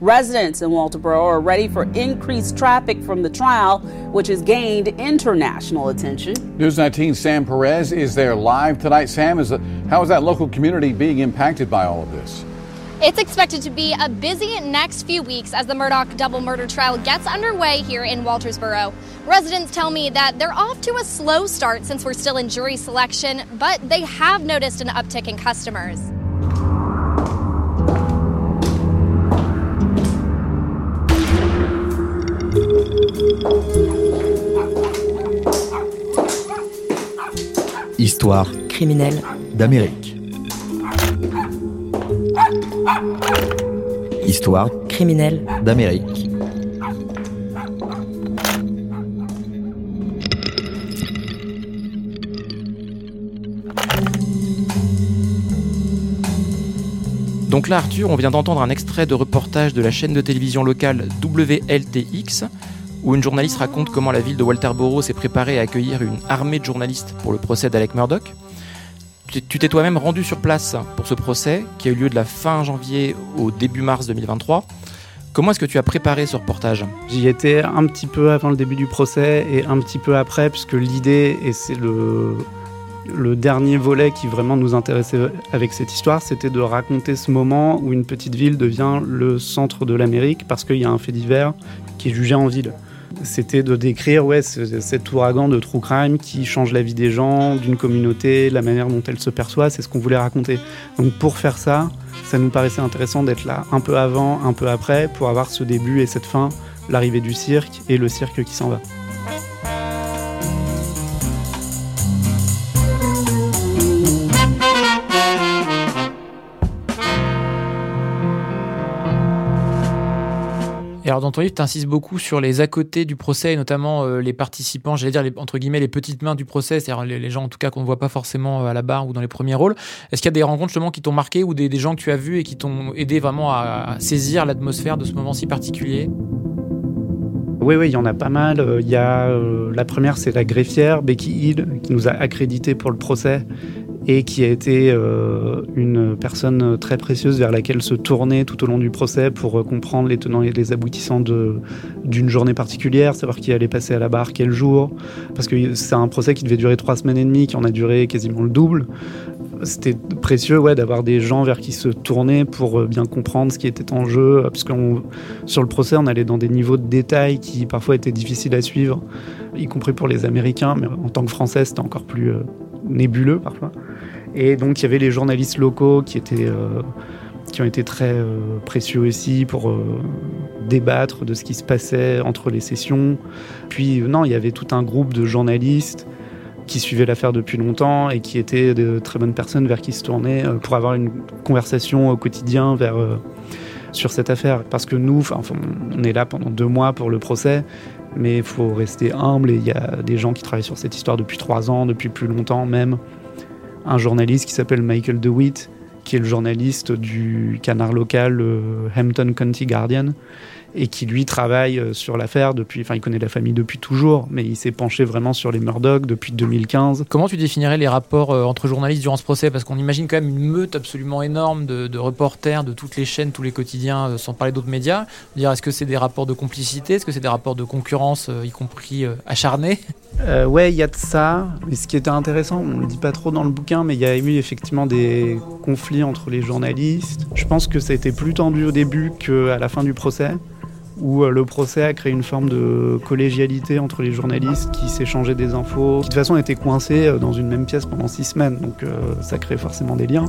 Residents in Walterboro are ready for increased traffic from the trial, which has gained international attention. News 19 Sam Perez is there live tonight. Sam, is how is that local community being impacted by all of this? It's expected to be a busy next few weeks as the Murdoch double murder trial gets underway here in Waltersboro. Residents tell me that they're off to a slow start since we're still in jury selection, but they have noticed an uptick in customers. Histoire criminelle d'Amérique. Histoire criminelle d'Amérique. Donc là, Arthur, on vient d'entendre un extrait de reportage de la chaîne de télévision locale WLTX, où une journaliste raconte comment la ville de Walterboro s'est préparée à accueillir une armée de journalistes pour le procès d'Alec Murdoch. Tu t'es toi-même rendu sur place pour ce procès, qui a eu lieu de la fin janvier au début mars 2023. Comment est-ce que tu as préparé ce reportage? J'y étais un petit peu avant le début du procès et un petit peu après, puisque l'idée, et c'est le, le dernier volet qui vraiment nous intéressait avec cette histoire, c'était de raconter ce moment où une petite ville devient le centre de l'Amérique parce qu'il y a un fait divers qui est jugé en ville. C'était de décrire ouais, cet ouragan de true crime qui change la vie des gens, d'une communauté, la manière dont elle se perçoit, c'est ce qu'on voulait raconter. Donc pour faire ça, ça nous paraissait intéressant d'être là un peu avant, un peu après, pour avoir ce début et cette fin, l'arrivée du cirque et le cirque qui s'en va. Alors dans ton livre, tu insistes beaucoup sur les à côté du procès, et notamment euh, les participants, j'allais dire les, entre guillemets les petites mains du procès, c'est-à-dire les, gens en tout cas qu'on ne voit pas forcément euh, à la barre ou dans les premiers rôles. Est-ce qu'il y a des rencontres justement qui t'ont marqué ou des, gens que tu as vus et qui t'ont aidé vraiment à, saisir l'atmosphère de ce moment si particulier? Oui, oui, il y en a pas mal. Euh, il y a la première, c'est la greffière Becky Hill qui nous a accrédité pour le procès et qui a été euh, une personne très précieuse vers laquelle se tourner tout au long du procès pour euh, comprendre les tenants et les aboutissants d'une journée particulière, savoir qui allait passer à la barre quel jour, parce que c'est un procès qui devait durer trois semaines et demie, qui en a duré quasiment le double. C'était précieux ouais, d'avoir des gens vers qui se tourner pour euh, bien comprendre ce qui était en jeu, parce que sur le procès, on allait dans des niveaux de détails qui parfois étaient difficiles à suivre, y compris pour les Américains, mais en tant que Français, c'était encore plus nébuleux parfois. Et donc il y avait les journalistes locaux qui étaient euh, qui ont été très euh, précieux aussi pour euh, débattre de ce qui se passait entre les sessions. Puis non, il y avait tout un groupe de journalistes qui suivaient l'affaire depuis longtemps et qui étaient de très bonnes personnes vers qui se tourner pour avoir une conversation au quotidien vers sur cette affaire. Parce que nous, enfin, on est là pendant deux mois pour le procès, mais il faut rester humble et il y a des gens qui travaillent sur cette histoire depuis trois ans, depuis plus longtemps même. Un journaliste qui s'appelle Michael DeWitt, qui est le journaliste du canard local le Hampton County Guardian, et qui lui travaille euh, sur l'affaire depuis, enfin il connaît la famille depuis toujours, mais il s'est penché vraiment sur les Murdoch depuis 2015. Comment tu définirais les rapports euh, entre journalistes durant ce procès? Parce qu'on imagine quand même une meute absolument énorme de, reporters de toutes les chaînes, tous les quotidiens, euh, sans parler d'autres médias. Dire est-ce que c'est des rapports de complicité? Est-ce que c'est des rapports de concurrence, y compris acharnés? Ouais, il y a de ça. Mais ce qui était intéressant, on ne le dit pas trop dans le bouquin, mais il y a eu effectivement des conflits entre les journalistes. Je pense que ça a été plus tendu au début qu'à la fin du procès où euh, le procès a créé une forme de collégialité entre les journalistes qui s'échangeaient des infos, qui de toute façon étaient coincés euh, dans une même pièce pendant six semaines, donc euh, ça crée forcément des liens.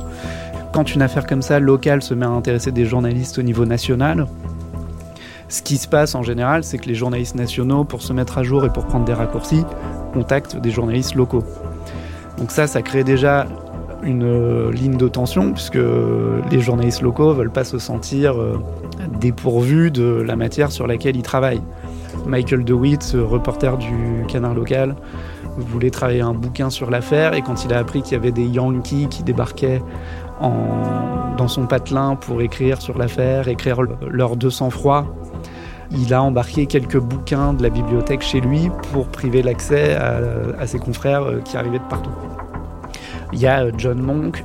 Quand une affaire comme ça, locale, se met à intéresser des journalistes au niveau national, ce qui se passe en général, c'est que les journalistes nationaux, pour se mettre à jour et pour prendre des raccourcis, contactent des journalistes locaux. Donc ça, ça crée déjà une ligne de tension, puisque les journalistes locaux veulent pas se sentir dépourvu de la matière sur laquelle il travaille. Michael DeWitt, reporter du Canard local, voulait travailler un bouquin sur l'affaire et quand il a appris qu'il y avait des Yankees qui débarquaient dans son patelin pour écrire sur l'affaire, écrire leur 200 froid, il a embarqué quelques bouquins de la bibliothèque chez lui pour priver l'accès à, à, ses confrères euh, qui arrivaient de partout. Il y a euh, John Monk,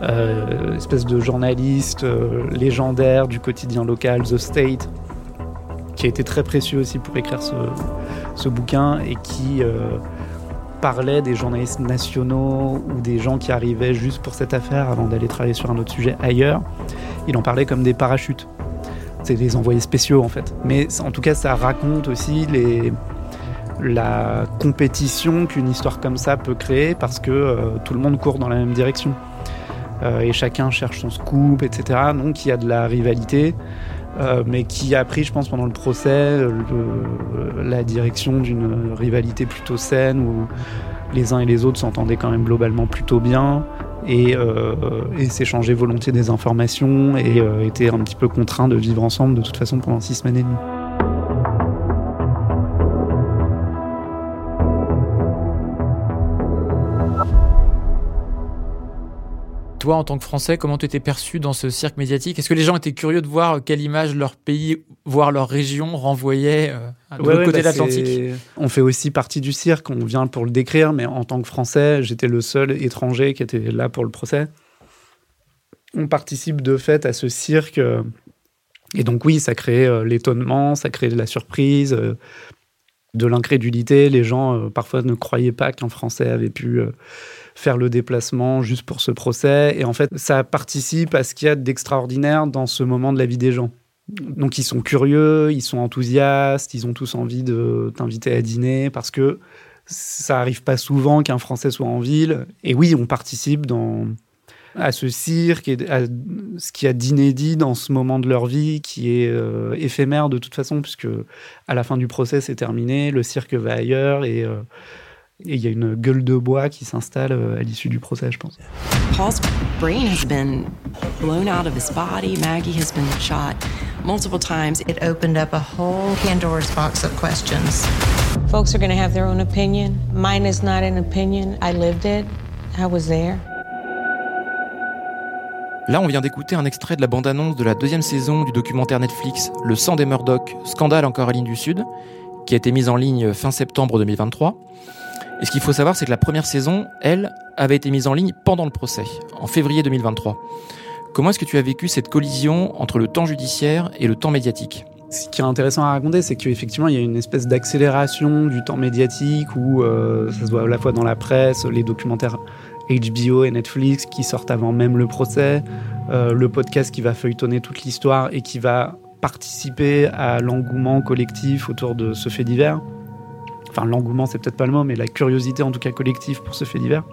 euh, espèce de journaliste euh, légendaire du quotidien local, The State, qui a été très précieux aussi pour écrire ce, bouquin et qui euh, parlait des journalistes nationaux ou des gens qui arrivaient juste pour cette affaire avant d'aller travailler sur un autre sujet ailleurs. Il en parlait comme des parachutes. C'est des envoyés spéciaux en fait. Mais en tout cas, ça raconte aussi la compétition qu'une histoire comme ça peut créer parce que tout le monde court dans la même direction. Euh, et chacun cherche son scoop, etc. Donc il y a de la rivalité, euh, mais qui a pris, je pense, pendant le procès, le- la direction d'une rivalité plutôt saine où les uns et les autres s'entendaient quand même globalement plutôt bien et, euh, et s'échangeaient volontiers des informations et euh, étaient un petit peu contraints de vivre ensemble de toute façon pendant six semaines et demie. Toi, en tant que Français, comment tu étais perçu dans ce cirque médiatique? Est-ce que les gens étaient curieux de voir quelle image leur pays, voire leur région renvoyait euh, de Ouais, l'autre ouais, côté bah, de l'Atlantique? On fait aussi partie du cirque, on vient pour le décrire, mais en tant que Français, j'étais le seul étranger qui était là pour le procès. On participe de fait à ce cirque. euh, Et donc oui, ça crée euh, l'étonnement, ça crée de la surprise, euh, de l'incrédulité. Les gens euh, parfois ne croyaient pas qu'un Français avait pu euh, faire le déplacement juste pour ce procès. Et en fait, ça participe à ce qu'il y a d'extraordinaire dans ce moment de la vie des gens. Donc ils sont curieux, ils sont enthousiastes, ils ont tous envie de t'inviter à dîner parce que ça arrive pas souvent qu'un Français soit en ville. Et oui, on participe dans, à ce cirque et à ce qu'il y a d'inédit dans ce moment de leur vie qui est euh, éphémère de toute façon puisque à la fin du procès c'est terminé, le cirque va ailleurs et euh, et il y a une gueule de bois qui s'installe euh, à l'issue du procès, je pense. Paul's brain has been blown out of his body. Maggie has been shot multiple times. It opened up a whole Pandora's box of questions. Folks are going to have their own opinion. Mine is not an opinion. I lived it. I was there. Là, on vient d'écouter un extrait de la bande-annonce de la deuxième saison du documentaire Netflix Le sang des Murdoch, scandale en Caroline du Sud, qui a été mise en ligne fin septembre 2023. Et ce qu'il faut savoir, c'est que la première saison, elle, avait été mise en ligne pendant le procès, en février 2023. Comment est-ce que tu as vécu cette collision entre le temps judiciaire et le temps médiatique? Ce qui est intéressant à raconter, c'est qu'effectivement, il y a une espèce d'accélération du temps médiatique où euh, ça se voit à la fois dans la presse, les documentaires HBO et Netflix qui sortent avant même le procès, euh, le podcast qui va feuilletonner toute l'histoire et qui va participer à l'engouement collectif autour de ce fait divers. Enfin, l'engouement, c'est peut-être pas le mot, mais la curiosité en tout cas collective pour ce fait divers.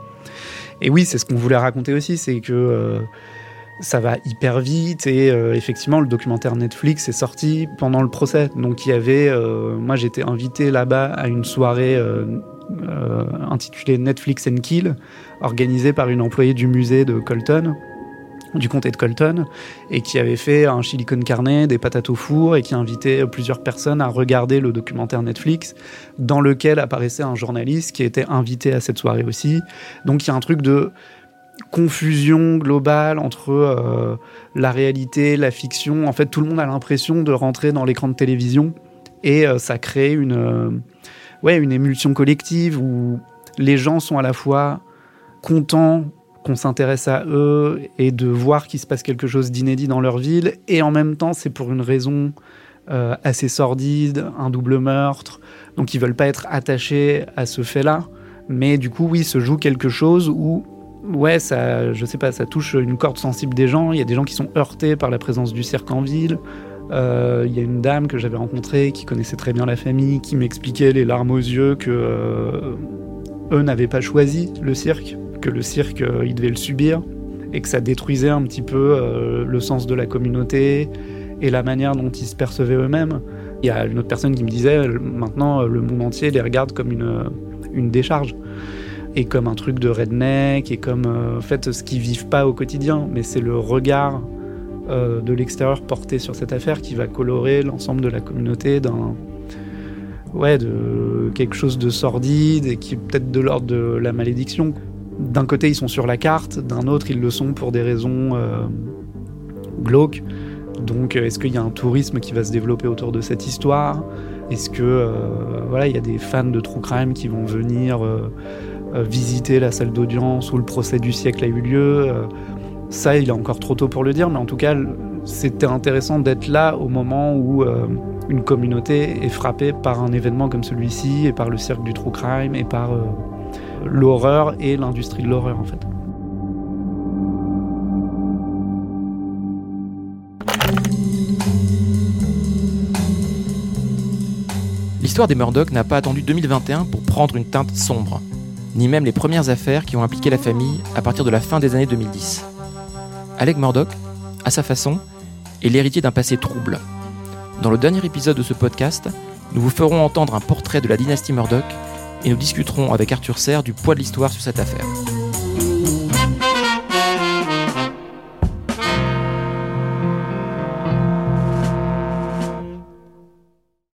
Et oui, c'est ce qu'on voulait raconter aussi, c'est que euh, ça va hyper vite et euh, effectivement le documentaire Netflix est sorti pendant le procès. Donc il y avait, euh, moi j'étais invité là-bas à une soirée intitulée Netflix and Kill, organisée par une employée du musée de Colton, du comté de Colton, et qui avait fait un chili con carne, des patates au four, et qui invitait plusieurs personnes à regarder le documentaire Netflix, dans lequel apparaissait un journaliste qui était invité à cette soirée aussi. Donc il y a un truc de confusion globale entre euh, la réalité, la fiction. En fait, tout le monde a l'impression de rentrer dans l'écran de télévision et euh, ça crée une, euh, ouais, une émulsion collective où les gens sont à la fois contents qu'on s'intéresse à eux et de voir qu'il se passe quelque chose d'inédit dans leur ville et en même temps c'est pour une raison euh, assez sordide, un double meurtre, donc ils veulent pas être attachés à ce fait-là, mais du coup oui se joue quelque chose où ouais, ça, je sais pas, ça touche une corde sensible des gens. Il y a des gens qui sont heurtés par la présence du cirque en ville. Euh, Il y a une dame que j'avais rencontrée qui connaissait très bien la famille, qui m'expliquait les larmes aux yeux que euh, eux n'avaient pas choisi le cirque, que le cirque euh, ils devaient le subir et que ça détruisait un petit peu euh, le sens de la communauté et la manière dont ils se percevaient eux-mêmes. Il y a une autre personne qui me disait euh, maintenant le monde entier les regarde comme une, une décharge et comme un truc de redneck et comme en fait ce qu'ils vivent pas au quotidien mais c'est le regard de l'extérieur porté sur cette affaire qui va colorer l'ensemble de la communauté d'un ouais de quelque chose de sordide et qui est peut-être de l'ordre de la malédiction d'un côté ils sont sur la carte d'un autre ils le sont pour des raisons euh, glauques donc euh, est-ce qu'il y a un tourisme qui va se développer autour de cette histoire? Est-ce que euh, voilà il y a des fans de true crime qui vont venir visiter la salle d'audience où le procès du siècle a eu lieu? Ça, il est encore trop tôt pour le dire, mais en tout cas, c'était intéressant d'être là au moment où une communauté est frappée par un événement comme celui-ci, et par le cirque du true crime, et par l'horreur et l'industrie de l'horreur, en fait. L'histoire des Murdoch n'a pas attendu 2021 pour prendre une teinte sombre, ni même les premières affaires qui ont impliqué la famille à partir de la fin des années 2010. Alec Murdoch, à sa façon, est l'héritier d'un passé trouble. Dans le dernier épisode de ce podcast, nous vous ferons entendre un portrait de la dynastie Murdoch et nous discuterons avec Arthur Serre du poids de l'histoire sur cette affaire.